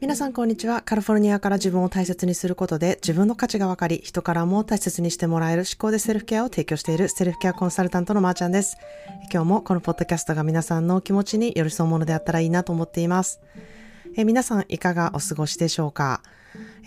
皆さんこんにちは。カリフォルニアから自分を大切にすることで自分の価値が分かり、人からも大切にしてもらえる思考でセルフケアを提供しているセルフケアコンサルタントのまーちゃんです。今日もこのポッドキャストが皆さんの気持ちに寄り添うものであったらいいなと思っています。え皆さんいかがお過ごしでしょうか？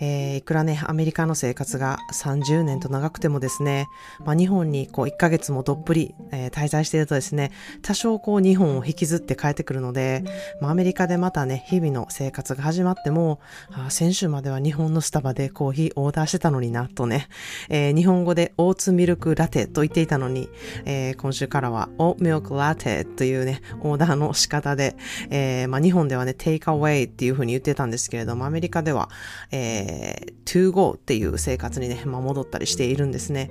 えー、いくらね、アメリカの生活が30年と長くてもですね、まあ、日本にこう1ヶ月もどっぷり、えー、滞在しているとですね、多少こう日本を引きずって帰ってくるので、まあ、アメリカでまたね、日々の生活が始まっても、あ先週までは日本のスタバでコーヒーオーダーしてたのにな、とね、えー、日本語でオーツミルクラテと言っていたのに、え今週からはオーミルクラテというね、オーダーの仕方で、えまあ、日本ではね、テイクアウェイっていう風に言ってたんですけれども、アメリカでは、えー、to go っていう生活にね、まあ、戻ったりしているんですね。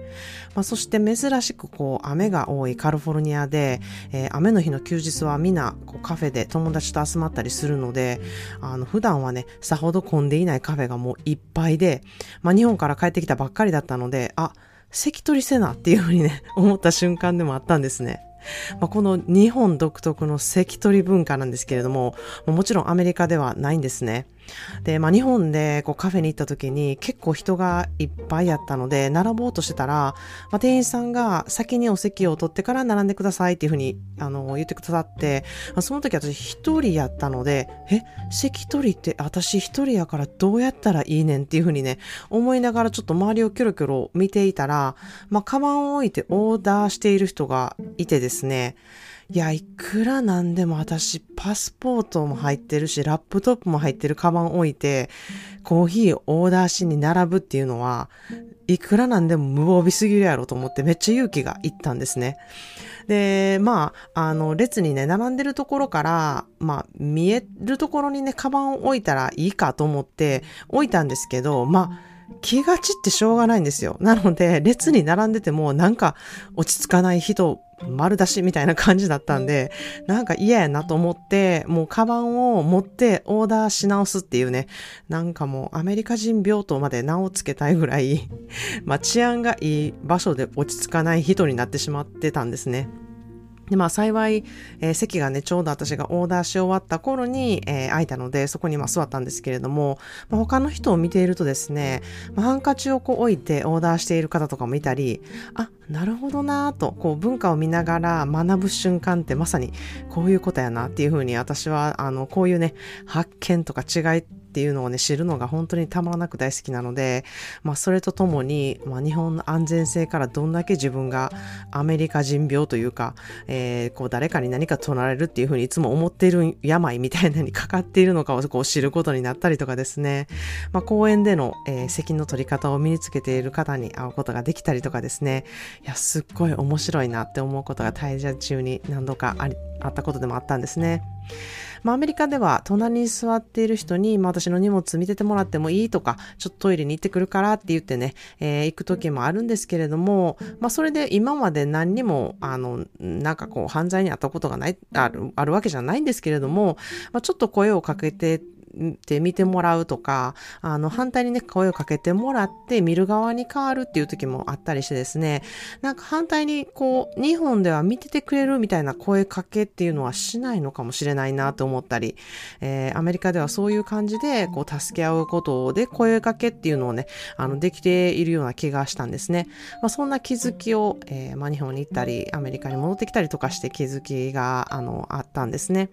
まあ、そして珍しくこう雨が多いカリフォルニアで、えー、雨の日の休日はみんなこうカフェで友達と集まったりするので、あの普段はね、さほど混んでいないカフェがもういっぱいで、まあ、日本から帰ってきたばっかりだったので、あ、関取せなっていうふうにね、思った瞬間でもあったんですね。まあ、この日本独特の関取文化なんですけれども、もちろんアメリカではないんですね。で、まあ、日本でこうカフェに行った時に結構人がいっぱいやったので、並ぼうとしてたら、まあ、店員さんが先にお席を取ってから並んでくださいっていうふうに、あの、言ってくださって、まあ、その時私一人やったので、え、席取りって私一人やからどうやったらいいねんっていうふうにね、思いながらちょっと周りをキョロキョロ見ていたら、まあ、カバンを置いてオーダーしている人がいてですね、いや、いくらなんでも私、パスポートも入ってるし、ラップトップも入ってるカバン置いて、コーヒーオーダーしに並ぶっていうのは、いくらなんでも無防備すぎるやろと思ってめっちゃ勇気がいったんですね。で、まあ、あの、列にね、並んでるところから、まあ、見えるところにね、カバンを置いたらいいかと思って置いたんですけど、まあ、気が散ってしょうがないんですよ。なので、列に並んでてもなんか落ち着かない人丸出しみたいな感じだったんで、なんか嫌やなと思って、もうカバンを持ってオーダーし直すっていうね、なんかもうアメリカ人病棟まで名をつけたいぐらい、まあ治安がいい場所で落ち着かない人になってしまってたんですね。で、まあ幸い、えー、席がね、ちょうど私がオーダーし終わった頃に、えー、空いたので、そこにまあ座ったんですけれども、まあ、他の人を見ているとですね、まあ、ハンカチをこう置いてオーダーしている方とかもいたり、あ、なるほどなと、こう文化を見ながら学ぶ瞬間ってまさにこういうことやなっていうふうに私は、あの、こういうね、発見とか違いっていうのをね、知るのが本当にたまらなく大好きなので、まあ、それとともに、まあ、日本の安全性からどんだけ自分がアメリカ人病というか、えー、こう、誰かに何か取られるっていうふうにいつも思っている病みたいなのにかかっているのかをこう知ることになったりとかですね、まあ、公園での、えー、責の取り方を身につけている方に会うことができたりとかですね、いや、すっごい面白いなって思うことが滞在中に何度かあり、あったことでもあったんですね。まあ、アメリカでは隣に座っている人に、まあ、私の荷物見ててもらってもいいとか、ちょっとトイレに行ってくるからって言ってね、えー、行く時もあるんですけれども、まあ、それで今まで何にも、あの、なんかこう、犯罪に遭ったことがない、ある、あるわけじゃないんですけれども、まあ、ちょっと声をかけてって見てもらうとか、あの、反対にね、声をかけてもらって見る側に変わるっていう時もあったりしてですね、なんか反対にこう、日本では見ててくれるみたいな声かけっていうのはしないのかもしれないなと思ったり、えー、アメリカではそういう感じで、こう、助け合うことで声かけっていうのをね、あの、できているような気がしたんですね。まあ、そんな気づきを、えー、まあ、日本に行ったり、アメリカに戻ってきたりとかして気づきが、あの、あったんですね。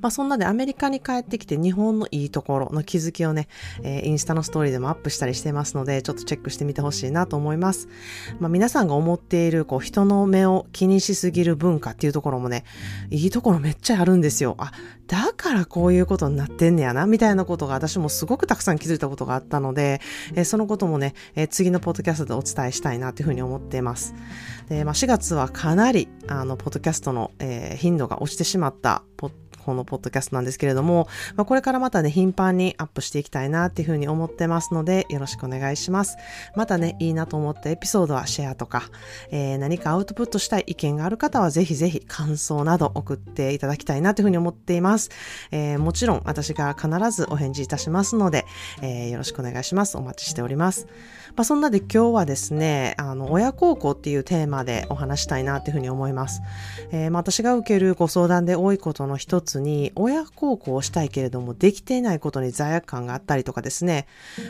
まあそんなでアメリカに帰ってきて日本のいいところの気づきをね、えー、インスタのストーリーでもアップしたりしてますので、ちょっとチェックしてみてほしいなと思います。まあ皆さんが思っている、こう人の目を気にしすぎる文化っていうところもね、いいところめっちゃあるんですよ。あ、だからこういうことになってんねやな、みたいなことが私もすごくたくさん気づいたことがあったので、えー、そのこともね、えー、次のポッドキャストでお伝えしたいなというふうに思っています。で、まあ4月はかなり、あの、ポッドキャストの、えー、頻度が落ちてしまったポッこのポッドキャストなんですけれども、まあ、これからまたね、頻繁にアップしていきたいなっていうふうに思ってますので、よろしくお願いします。またね、いいなと思ったエピソードはシェアとか、えー、何かアウトプットしたい意見がある方はぜひぜひ感想など送っていただきたいなというふうに思っています。えー、もちろん私が必ずお返事いたしますので、えー、よろしくお願いします。お待ちしております。まあ、そんなで今日はですね、あの、親孝行っていうテーマでお話したいなというふうに思います。えー、まあ、私が受けるご相談で多いことの一つに親孝行をしたいけれどもできていないことに罪悪感があったりとかですね、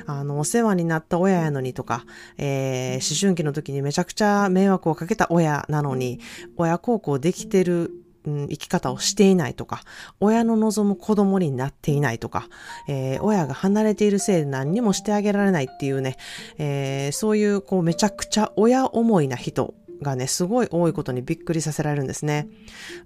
あの、お世話になった親やのにとか、えー、思春期の時にめちゃくちゃ迷惑をかけた親なのに、親孝行できてる、生き方をしていないとか、親の望む子供になっていないとか、えー、親が離れているせいで何にもしてあげられないっていうね、えー、そういうこうめちゃくちゃ親思いな人がね、すごい多いことにびっくりさせられるんですね。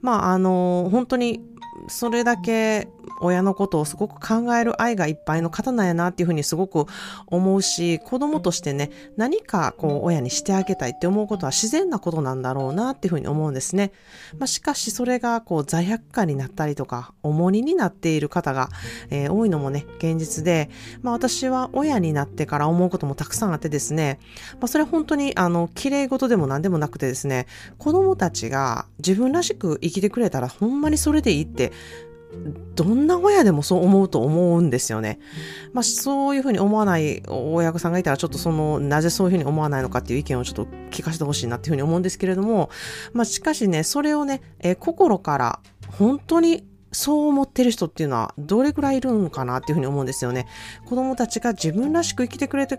まあ、あの、本当に、それだけ親のことをすごく考える愛がいっぱいの方なんやなっていうふうにすごく思うし、子供としてね、何かこう親にしてあげたいって思うことは自然なことなんだろうなっていうふうに思うんですね。まあ、しかしそれがこう罪悪感になったりとか、重荷になっている方が、えー、多いのもね、現実で、まあ私は親になってから思うこともたくさんあってですね、まあそれ本当にあの、綺麗事でも何でもなくてですね、子供たちが自分らしく生きてくれたらほんまにそれでいいってどんな親でもそう思うと思うんですよね。まあ、そういうふうに思わない親御さんがいたら、ちょっとその、なぜそういうふうに思わないのかっていう意見をちょっと聞かせてほしいなっていうふうに思うんですけれども、まあ、しかしね、それをね、えー、心から本当にそう思ってる人っていうのはどれくらいいるのかなっていうふうに思うんですよね。子供たちが自分らしく生きてくれて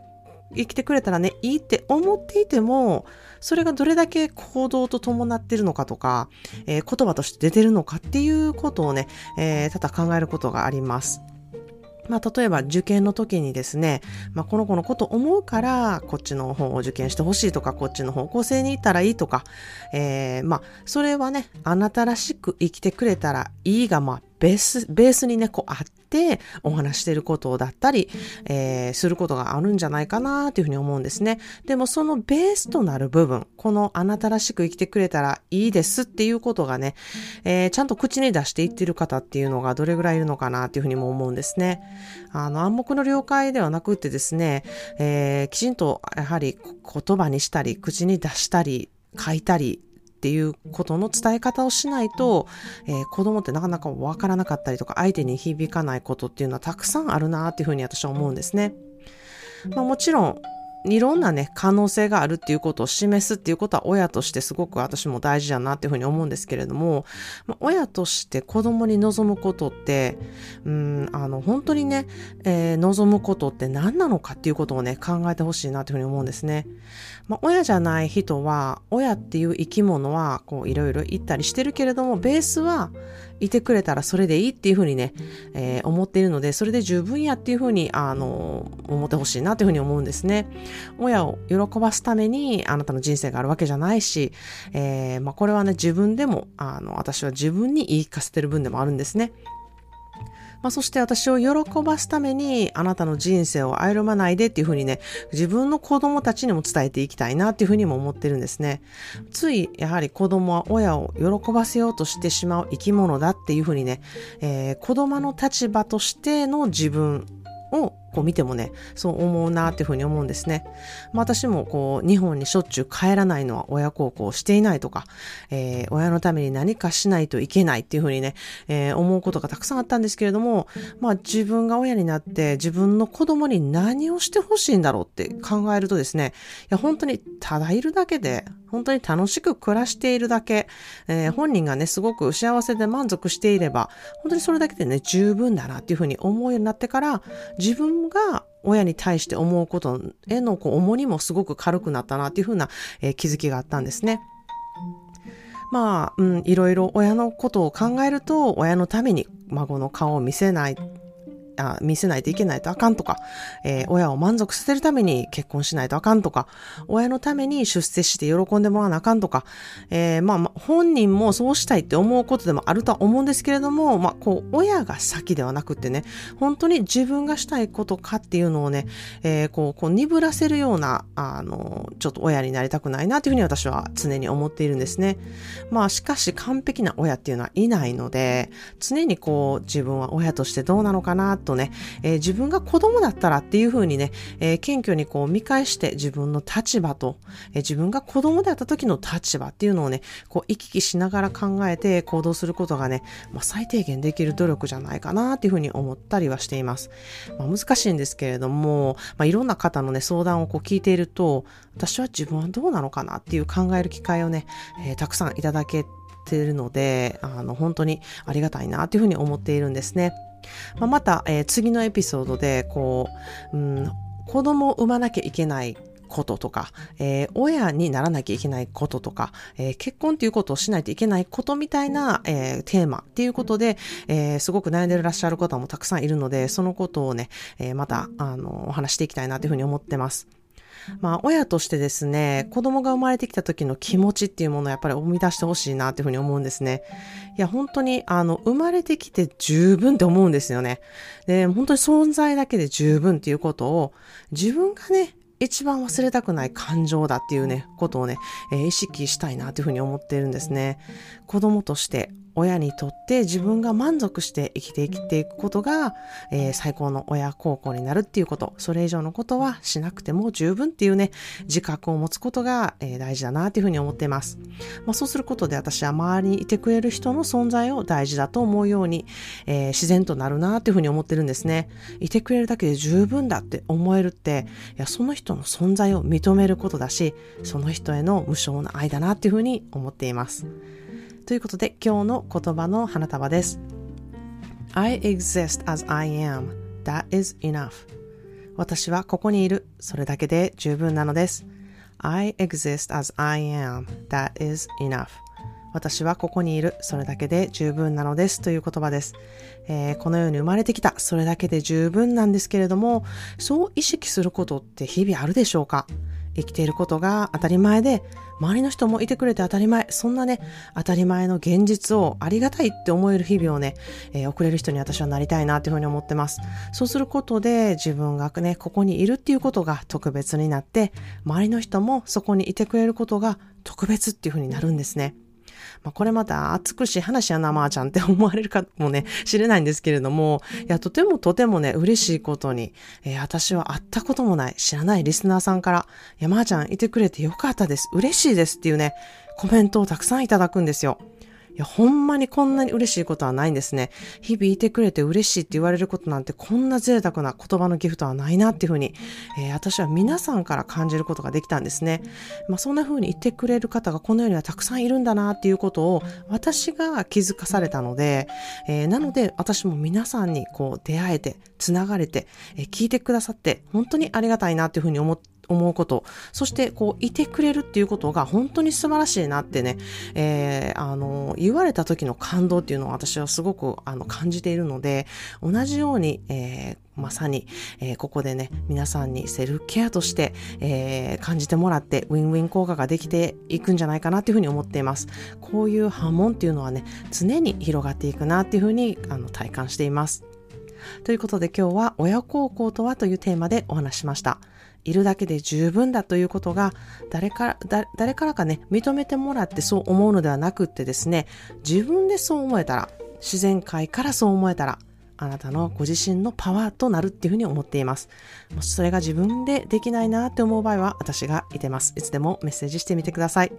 生きてくれたらね、いいって思っていても、それがどれだけ行動と伴ってるのかとか、えー、言葉として出てるのかっていうことをね、えー、ただ考えることがあります。まあ、例えば受験の時にですね、まあ、この子のこと思うから、こっちの方を受験してほしいとか、こっちの方向性に行ったらいいとか、えー、まあ、それはね、あなたらしく生きてくれたらいいが、まあ、ベース、ベースにね、こうあってお話してることだったり、えー、することがあるんじゃないかなっていうふうに思うんですね。でもそのベースとなる部分、このあなたらしく生きてくれたらいいですっていうことがね、えー、ちゃんと口に出していってる方っていうのがどれぐらいいるのかなっていうふうにも思うんですね。あの、暗黙の了解ではなくてですね、えー、きちんとやはり言葉にしたり、口に出したり、書いたり、っていうことの伝え方をしないと、えー、子供ってなかなかわからなかったりとか、相手に響かないことっていうのはたくさんあるなっていうふうに私は思うんですね。まあもちろん、いろんなね、可能性があるっていうことを示すっていうことは親としてすごく私も大事だなっていうふうに思うんですけれども、まあ、親として子供に望むことって、うん、あの、本当にね、えー、望むことって何なのかっていうことをね、考えてほしいなっていうふうに思うんですね。まあ、親じゃない人は、親っていう生き物は、こう、いろいろ言ったりしてるけれども、ベースはいてくれたらそれでいいっていうふうにね、えー、思っているので、それで十分やっていうふうに、あの、思ってほしいなというふうに思うんですね。親を喜ばすためにあなたの人生があるわけじゃないし、えー、まあ、これはね、自分でも、あの、私は自分に言い聞かせてる分でもあるんですね。まあ、そして私を喜ばすためにあなたの人生を歩まないでっていうふうにね、自分の子供たちにも伝えていきたいなっていうふうにも思ってるんですね。つい、やはり子供は親を喜ばせようとしてしまう生き物だっていうふうにね、えー、子供の立場としての自分をこう見てもね、そう思うなっていうふうに思うんですね。まあ、私もこう、日本にしょっちゅう帰らないのは親孝行していないとか、えー、親のために何かしないといけないっていうふうにね、えー、思うことがたくさんあったんですけれども、まあ自分が親になって自分の子供に何をしてほしいんだろうって考えるとですね、いや本当にただいるだけで、本当に楽しく暮らしているだけ、えー、本人がね、すごく幸せで満足していれば、本当にそれだけでね、十分だなっていうふうに思うようになってから、自分が親に対して思うことへのこう重荷もすごく軽くなったなっていうふうな、えー、気づきがあったんですね。まあ、うん、いろいろ親のことを考えると、親のために孫の顔を見せないあ見せないといけないとあかんとか、えー、親を満足させるために結婚しないとあかんとか、親のために出世して喜んでもらわなあかんとか、えー、まあ、本人もそうしたいって思うことでもあるとは思うんですけれども、まあ、こう、親が先ではなくってね、本当に自分がしたいことかっていうのをね、えー、こう、こう鈍らせるような、あの、ちょっと親になりたくないなというふうに私は常に思っているんですね。まあ、しかし完璧な親っていうのはいないので、常にこう、自分は親としてどうなのかなとね、えー、自分が子供だったらっていうふうにね、えー、謙虚にこう見返して自分の立場と、えー、自分が子供であった時の立場っていうのをね、こう行き来しながら考えて行動することがね、まあ、最低限できる努力じゃないかなっていうふうに思ったりはしています。まあ、難しいんですけれども、まあ、いろんな方のね、相談をこう聞いていると、私は自分はどうなのかなっていう考える機会をね、えー、たくさんいただけっているので、あの、本当にありがたいなというふうに思っているんですね。まあ、また、えー、次のエピソードで、こう、うん、子供を産まなきゃいけないこととか、えー、親にならなきゃいけないこととか、えー、結婚っていうことをしないといけないことみたいな、えー、テーマっていうことで、えすごく悩んでらっしゃる方もたくさんいるので、そのことをね、えまた、あの、お話していきたいなというふうに思ってます。まあ、親としてですね、子供が生まれてきた時の気持ちっていうものをやっぱり生み出してほしいなっていうふうに思うんですね。いや、本当に、あの、生まれてきて十分って思うんですよね。で、本当に存在だけで十分っていうことを、自分がね、一番忘れたくない感情だっていうね、ことをね、えー、意識したいなというふうに思っているんですね。子供として親にとって自分が満足して生きて生きていくことが、えー、最高の親孝行になるっていうこと、それ以上のことはしなくても十分っていうね、自覚を持つことが、えー、大事だなっていうふうに思っています。まあ、そうすることで私は周りにいてくれる人の存在を大事だと思うように、えー、自然となるなっていうふうに思ってるんですね。いてくれるだけで十分だって思えるって、いや、その人の存在を認めることだし、その人への無償な愛だなっていうふうに思っています。ということで今日の言葉の花束です。I exist as I am. That is enough. 私はここにいる。それだけで十分なのです。I exist as I am. That is enough. 私はここにいる。それだけで十分なのです。という言葉です、えー、このように生まれてきた。それだけで十分なんですけれども、そう意識することって日々あるでしょうか？生きていることが当たり前で、周りの人もいてくれて当たり前、そんなね、当たり前の現実をありがたいって思える日々をね、えー、送れる人に私はなりたいなっていうふうに思ってます。そうすることで自分がね、ここにいるっていうことが特別になって、周りの人もそこにいてくれることが特別っていうふうになるんですね。まあ、これまた熱苦しい話やな、まーちゃんって思われるかもね、知れないんですけれども、いや、とてもとてもね、嬉しいことに、えー、私は会ったこともない、知らないリスナーさんから、いや、まーちゃんいてくれてよかったです。嬉しいですっていうね、コメントをたくさんいただくんですよ。や、ほんまにこんなに嬉しいことはないんですね。日々いてくれて嬉しいって言われることなんてこんな贅沢な言葉のギフトはないなっていうふうに、えー、私は皆さんから感じることができたんですね。まあ、そんな風に言ってくれる方がこの世にはたくさんいるんだなっていうことを私が気づかされたので、えー、なので私も皆さんにこう出会えて、繋がれて、えー、聞いてくださって本当にありがたいなっていうふうに思って思うこと、そしてこういてくれるっていうことが本当に素晴らしいなってね、えー、あの、言われた時の感動っていうのを私はすごくあの感じているので、同じように、えー、まさに、えー、ここでね、皆さんにセルフケアとして、えー、感じてもらって、ウィンウィン効果ができていくんじゃないかなっていうふうに思っています。こういう波紋っていうのはね、常に広がっていくなっていうふうにあの体感しています。ということで今日は親孝行とはというテーマでお話しました。いるだけで十分だということが誰から誰からかね認めてもらってそう思うのではなくってですね自分でそう思えたら自然界からそう思えたらあなたのご自身のパワーとなるっていうふうに思っています。もしそれが自分でできないなって思う場合は私がいてます。いつでもメッセージしてみてください。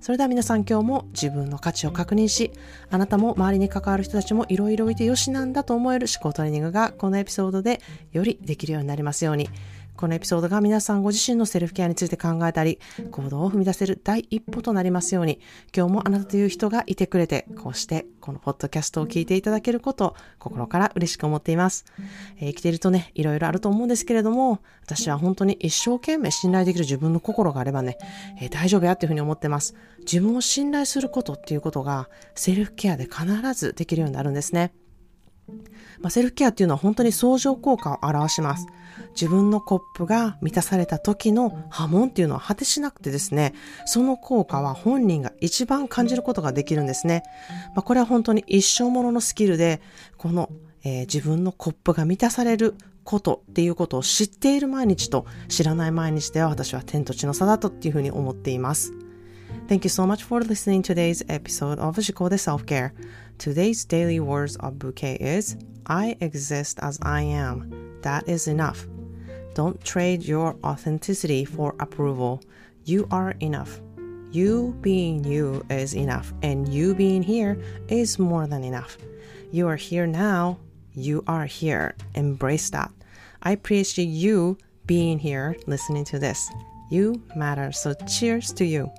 それでは皆さん今日も自分の価値を確認し、あなたも周りに関わる人たちもいろいろいてよしなんだと思える思考トレーニングがこのエピソードでよりできるようになりますように。このエピソードが皆さんご自身のセルフケアについて考えたり、行動を踏み出せる第一歩となりますように、今日もあなたという人がいてくれて、こうしてこのポッドキャストを聞いていただけること心から嬉しく思っています。えー、生きているとね、いろいろあると思うんですけれども、私は本当に一生懸命信頼できる自分の心があればね、えー、大丈夫やっていうふうに思ってます。自分を信頼することっていうことが、セルフケアで必ずできるようになるんですね。まあ、セルフケアっていうのは本当に相乗効果を表します。自分のコップが満たされた時の波紋っていうのは果てしなくてですね、その効果は本人が一番感じることができるんですね。まあ、これは本当に一生もののスキルで、この、えー、自分のコップが満たされることっていうことを知っている毎日と知らない毎日では私は天と地の差だとっていうふうに思っています。Thank you so much for listening to today's episode of Shikode Self-Care. Today's daily words of bouquet is I exist as I am. That is enough. Don't trade your authenticity for approval. You are enough. You being you is enough, and you being here is more than enough. You are here now. You are here. Embrace that. I appreciate you being here listening to this. You matter. So cheers to you.